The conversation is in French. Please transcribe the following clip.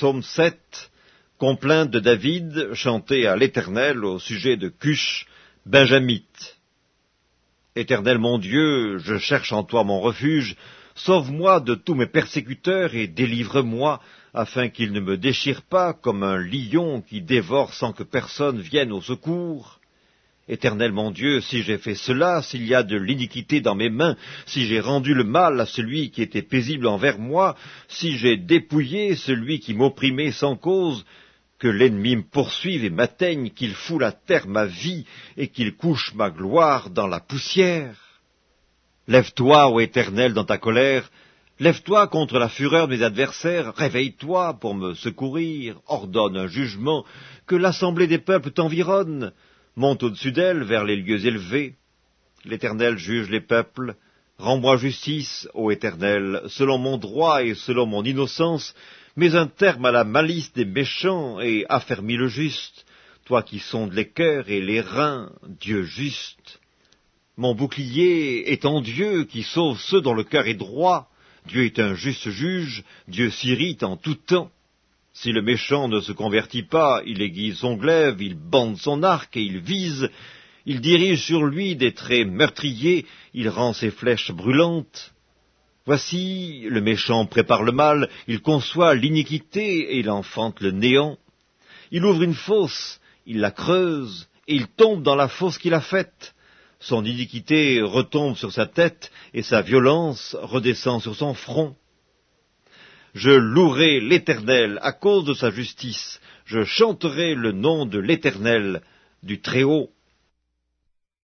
Psaume 7, complainte de David chantée à l'Éternel au sujet de Cush, Benjamite. Éternel mon Dieu, je cherche en toi mon refuge, sauve-moi de tous mes persécuteurs et délivre-moi, afin qu'ils ne me déchirent pas comme un lion qui dévore sans que personne vienne au secours. Éternel mon Dieu, si j'ai fait cela, s'il y a de l'iniquité dans mes mains, si j'ai rendu le mal à celui qui était paisible envers moi, si j'ai dépouillé celui qui m'opprimait sans cause, que l'ennemi me poursuive et m'atteigne, qu'il foule à terre ma vie et qu'il couche ma gloire dans la poussière. Lève-toi, ô Éternel, dans ta colère, lève-toi contre la fureur de mes adversaires, réveille-toi pour me secourir, ordonne un jugement, que l'assemblée des peuples t'environne, monte au-dessus d'elle vers les lieux élevés. L'Éternel juge les peuples. Rends-moi justice, ô Éternel, selon mon droit et selon mon innocence, mets un terme à la malice des méchants et affermis le juste, toi qui sondes les cœurs et les reins, Dieu juste. Mon bouclier est en Dieu qui sauve ceux dont le cœur est droit. Dieu est un juste juge, Dieu s'irrite en tout temps. Si le méchant ne se convertit pas, il aiguise son glaive, il bande son arc et il vise, il dirige sur lui des traits meurtriers, il rend ses flèches brûlantes. Voici, le méchant prépare le mal, il conçoit l'iniquité et il enfante le néant. Il ouvre une fosse, il la creuse, et il tombe dans la fosse qu'il a faite. Son iniquité retombe sur sa tête, et sa violence redescend sur son front. Je louerai l'Éternel à cause de sa justice. Je chanterai le nom de l'Éternel, du Très-Haut.